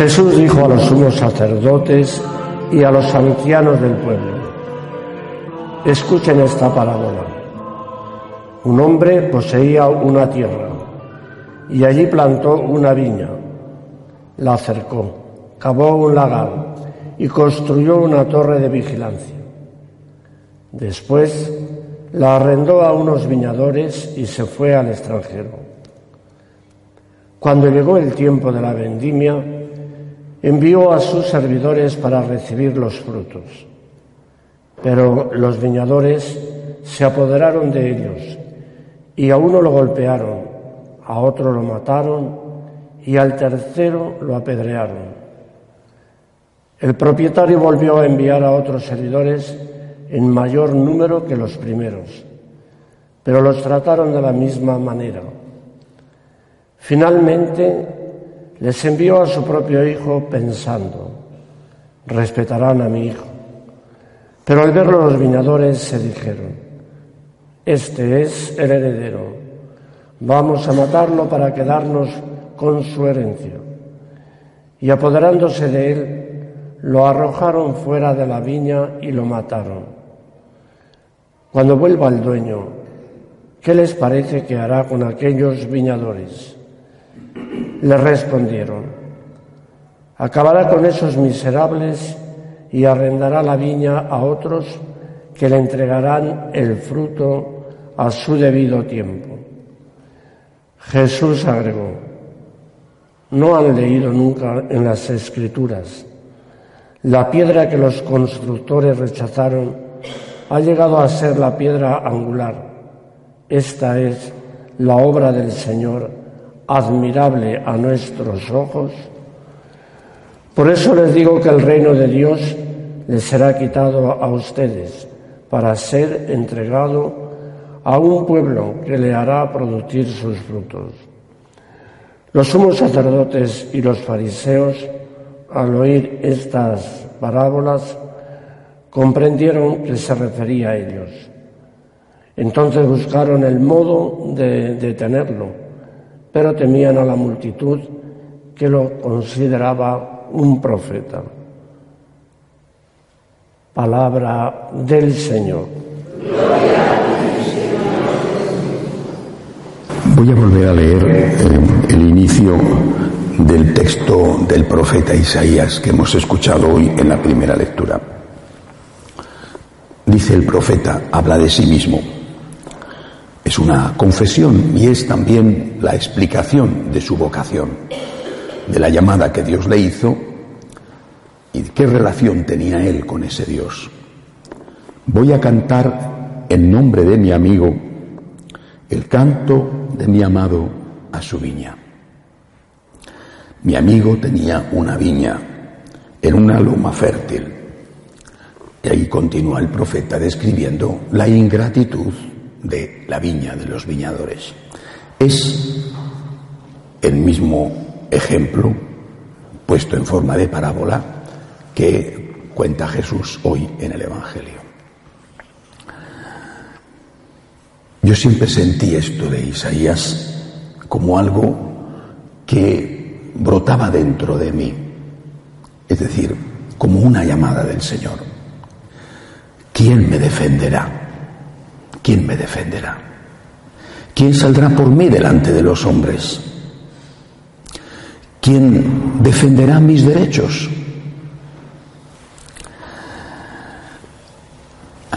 Jesús dijo a los sumos sacerdotes y a los ancianos del pueblo, escuchen esta parábola. Un hombre poseía una tierra y allí plantó una viña, la acercó, cavó un lagar y construyó una torre de vigilancia. Después la arrendó a unos viñadores y se fue al extranjero. Cuando llegó el tiempo de la vendimia, envió a sus servidores para recibir los frutos. Pero los viñadores se apoderaron de ellos y a uno lo golpearon, a otro lo mataron y al tercero lo apedrearon. El propietario volvió a enviar a otros servidores en mayor número que los primeros, pero los trataron de la misma manera. Finalmente les envió a su propio hijo pensando, respetarán a mi hijo. Pero al verlo los viñadores se dijeron, este es el heredero, vamos a matarlo para quedarnos con su herencia. Y apoderándose de él, lo arrojaron fuera de la viña y lo mataron. Cuando vuelva el dueño, ¿qué les parece que hará con aquellos viñadores? Le respondieron, acabará con esos miserables y arrendará la viña a otros que le entregarán el fruto a su debido tiempo. Jesús agregó, no han leído nunca en las escrituras, la piedra que los constructores rechazaron ha llegado a ser la piedra angular. Esta es la obra del Señor admirable a nuestros ojos. Por eso les digo que el reino de Dios les será quitado a ustedes para ser entregado a un pueblo que le hará producir sus frutos. Los sumos sacerdotes y los fariseos, al oír estas parábolas, comprendieron que se refería a ellos. Entonces buscaron el modo de detenerlo pero temían a la multitud que lo consideraba un profeta. Palabra del Señor. Voy a volver a leer eh, el inicio del texto del profeta Isaías que hemos escuchado hoy en la primera lectura. Dice el profeta, habla de sí mismo. Es una confesión y es también la explicación de su vocación, de la llamada que Dios le hizo y qué relación tenía él con ese Dios. Voy a cantar en nombre de mi amigo el canto de mi amado a su viña. Mi amigo tenía una viña en una loma fértil. Y ahí continúa el profeta describiendo la ingratitud de la viña de los viñadores. Es el mismo ejemplo puesto en forma de parábola que cuenta Jesús hoy en el Evangelio. Yo siempre sentí esto de Isaías como algo que brotaba dentro de mí, es decir, como una llamada del Señor. ¿Quién me defenderá? ¿Quién me defenderá? ¿Quién saldrá por mí delante de los hombres? ¿Quién defenderá mis derechos?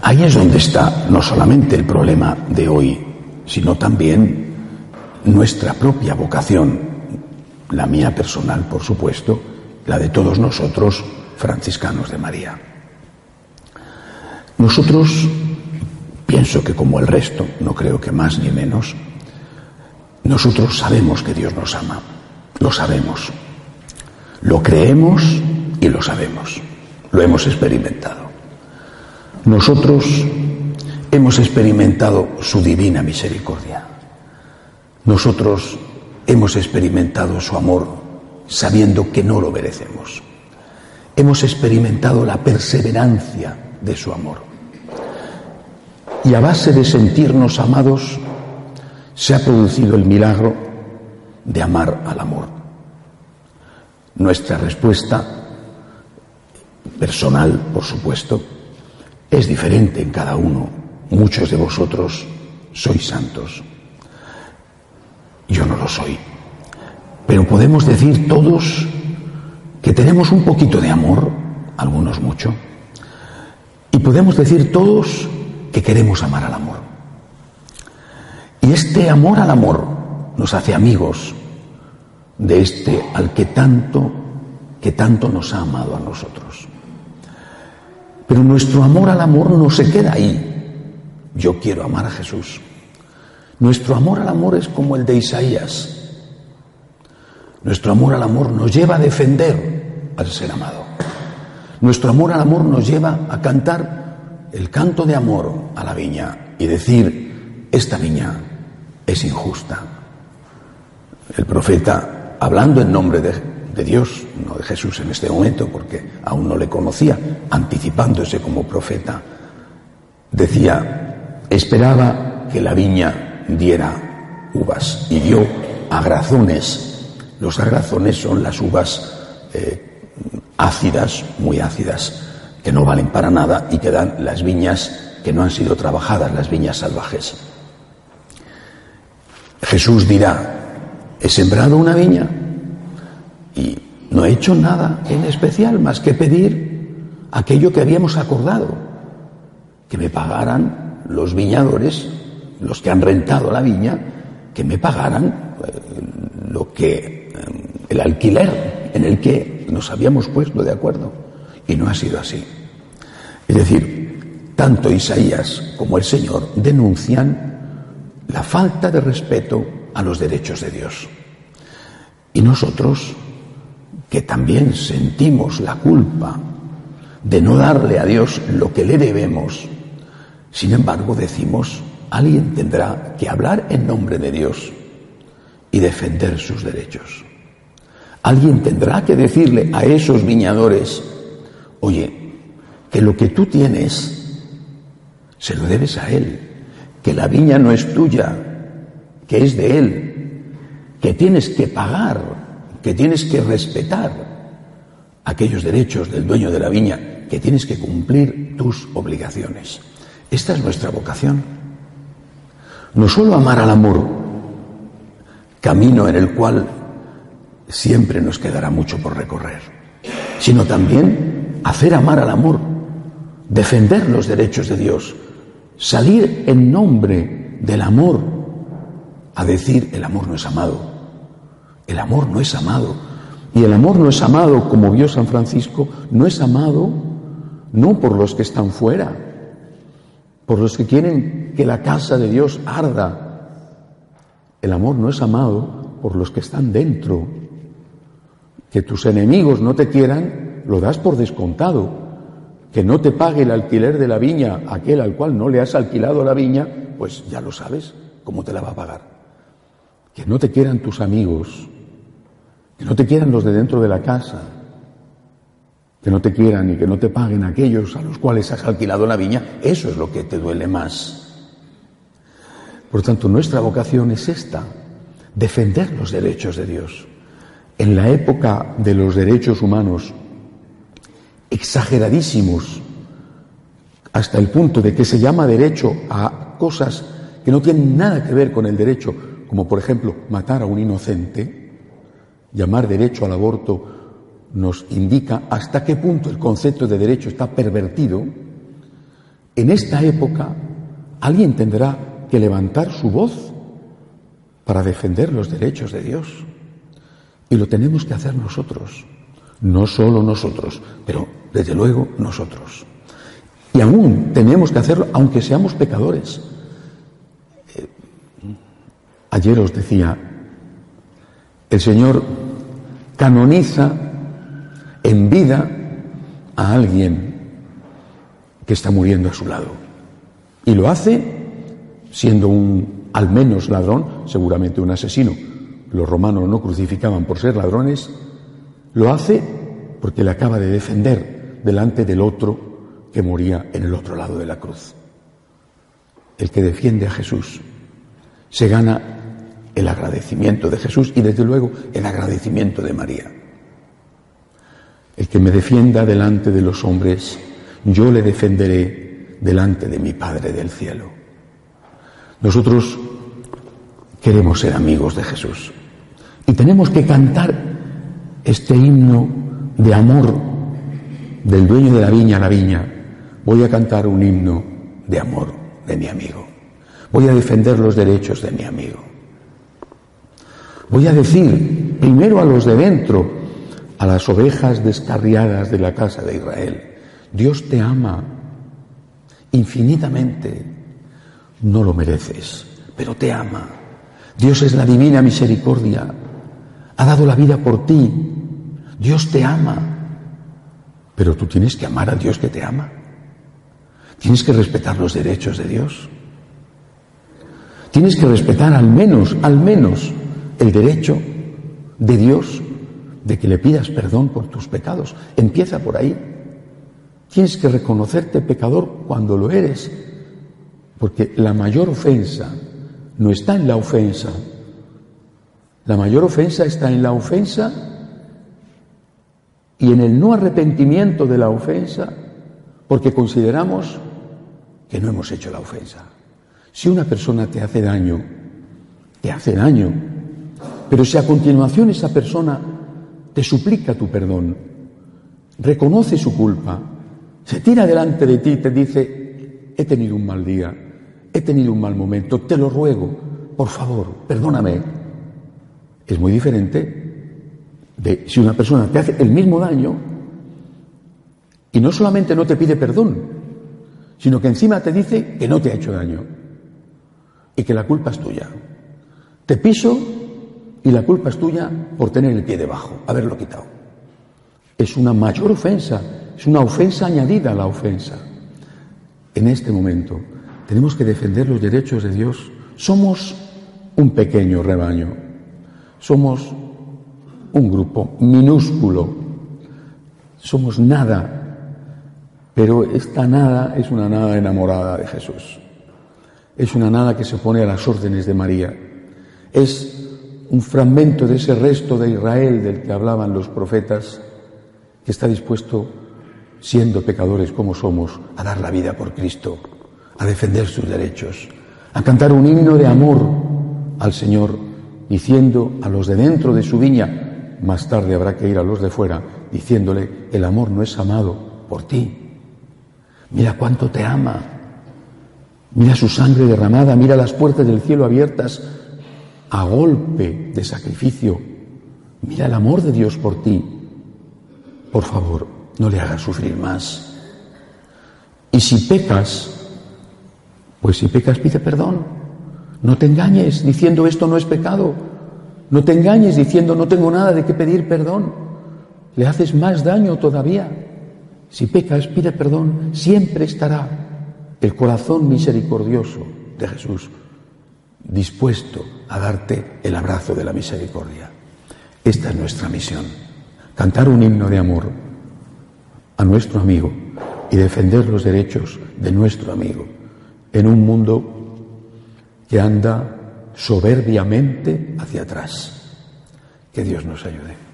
Ahí es donde está no solamente el problema de hoy, sino también nuestra propia vocación, la mía personal, por supuesto, la de todos nosotros, franciscanos de María. Nosotros pienso que como el resto, no creo que más ni menos, nosotros sabemos que Dios nos ama, lo sabemos, lo creemos y lo sabemos, lo hemos experimentado. Nosotros hemos experimentado su divina misericordia. Nosotros hemos experimentado su amor sabiendo que no lo merecemos. Hemos experimentado la perseverancia de su amor. Y a base de sentirnos amados, se ha producido el milagro de amar al amor. Nuestra respuesta personal, por supuesto, es diferente en cada uno. Muchos de vosotros sois santos. Yo no lo soy. Pero podemos decir todos que tenemos un poquito de amor, algunos mucho, y podemos decir todos que queremos amar al amor. Y este amor al amor nos hace amigos de este al que tanto, que tanto nos ha amado a nosotros. Pero nuestro amor al amor no se queda ahí. Yo quiero amar a Jesús. Nuestro amor al amor es como el de Isaías. Nuestro amor al amor nos lleva a defender al ser amado. Nuestro amor al amor nos lleva a cantar el canto de amor a la viña y decir, esta viña es injusta. El profeta, hablando en nombre de, Dios, no de Jesús en este momento, porque aún no le conocía, anticipándose como profeta, decía, esperaba que la viña diera uvas y dio agrazones. Los agrazones son las uvas eh, ácidas, muy ácidas, que no valen para nada y que dan las viñas que no han sido trabajadas, las viñas salvajes. Jesús dirá, he sembrado una viña y no he hecho nada en especial más que pedir aquello que habíamos acordado, que me pagaran los viñadores, los que han rentado la viña, que me pagaran eh, lo que eh, el alquiler en el que nos habíamos puesto de acuerdo. Y no ha sido así. Es decir, tanto Isaías como el Señor denuncian la falta de respeto a los derechos de Dios. Y nosotros, que también sentimos la culpa de no darle a Dios lo que le debemos, sin embargo decimos, alguien tendrá que hablar en nombre de Dios y defender sus derechos. Alguien tendrá que decirle a esos viñadores, oye, que lo que tú tienes se lo debes a Él, que la viña no es tuya, que es de Él, que tienes que pagar, que tienes que respetar aquellos derechos del dueño de la viña, que tienes que cumplir tus obligaciones. Esta es nuestra vocación. No solo amar al amor, camino en el cual siempre nos quedará mucho por recorrer, sino también hacer amar al amor, defender los derechos de Dios, salir en nombre del amor a decir el amor no es amado. El amor no es amado. Y el amor no es amado, como vio San Francisco, no es amado no por los que están fuera, por los que quieren que la casa de Dios arda. El amor no es amado por los que están dentro. Que tus enemigos no te quieran, lo das por descontado que no te pague el alquiler de la viña aquel al cual no le has alquilado la viña, pues ya lo sabes cómo te la va a pagar. Que no te quieran tus amigos, que no te quieran los de dentro de la casa, que no te quieran y que no te paguen aquellos a los cuales has alquilado la viña, eso es lo que te duele más. Por tanto, nuestra vocación es esta, defender los derechos de Dios. En la época de los derechos humanos, exageradísimos, hasta el punto de que se llama derecho a cosas que no tienen nada que ver con el derecho, como por ejemplo matar a un inocente, llamar derecho al aborto nos indica hasta qué punto el concepto de derecho está pervertido, en esta época alguien tendrá que levantar su voz para defender los derechos de Dios. Y lo tenemos que hacer nosotros. No solo nosotros, pero desde luego nosotros. Y aún tenemos que hacerlo aunque seamos pecadores. Eh, ayer os decía, el Señor canoniza en vida a alguien que está muriendo a su lado. Y lo hace siendo un al menos ladrón, seguramente un asesino. Los romanos no crucificaban por ser ladrones. Lo hace porque le acaba de defender delante del otro que moría en el otro lado de la cruz. El que defiende a Jesús se gana el agradecimiento de Jesús y desde luego el agradecimiento de María. El que me defienda delante de los hombres, yo le defenderé delante de mi Padre del cielo. Nosotros queremos ser amigos de Jesús y tenemos que cantar este himno de amor del dueño de la viña a la viña. Voy a cantar un himno de amor de mi amigo. Voy a defender los derechos de mi amigo. Voy a decir primero a los de dentro, a las ovejas descarriadas de la casa de Israel, Dios te ama infinitamente. No lo mereces, pero te ama. Dios es la divina misericordia. Ha dado la vida por ti. Dios te ama. Pero tú tienes que amar a Dios que te ama. Tienes que respetar los derechos de Dios. Tienes que respetar al menos, al menos, el derecho de Dios de que le pidas perdón por tus pecados. Empieza por ahí. Tienes que reconocerte pecador cuando lo eres, porque la mayor ofensa no está en la ofensa. La mayor ofensa está en la ofensa y en el no arrepentimiento de la ofensa, porque consideramos que no hemos hecho la ofensa. Si una persona te hace daño, te hace daño, pero si a continuación esa persona te suplica tu perdón, reconoce su culpa, se tira delante de ti y te dice, he tenido un mal día, he tenido un mal momento, te lo ruego, por favor, perdóname. Es muy diferente de si una persona te hace el mismo daño y no solamente no te pide perdón, sino que encima te dice que no te ha hecho daño y que la culpa es tuya. Te piso y la culpa es tuya por tener el pie debajo, haberlo quitado. Es una mayor ofensa, es una ofensa añadida a la ofensa. En este momento tenemos que defender los derechos de Dios. Somos un pequeño rebaño, somos un grupo minúsculo, somos nada, pero esta nada es una nada enamorada de Jesús. Es una nada que se pone a las órdenes de María. Es un fragmento de ese resto de Israel del que hablaban los profetas, que está dispuesto, siendo pecadores como somos, a dar la vida por Cristo, a defender sus derechos, a cantar un himno de amor al Señor, diciendo a los de dentro de su viña, más tarde habrá que ir a los de fuera, diciéndole, el amor no es amado por ti. Mira cuánto te ama. Mira su sangre derramada, mira las puertas del cielo abiertas a golpe de sacrificio. Mira el amor de Dios por ti. Por favor, no le hagas sufrir más. Y si pecas, pues si pecas pide perdón. No te engañes diciendo esto no es pecado. No te engañes diciendo no tengo nada de qué pedir perdón. Le haces más daño todavía. Si pecas, pide perdón. Siempre estará el corazón misericordioso de Jesús dispuesto a darte el abrazo de la misericordia. Esta es nuestra misión, cantar un himno de amor a nuestro amigo y defender los derechos de nuestro amigo en un mundo que anda soberbiamente hacia atrás. Que Dios nos ayude.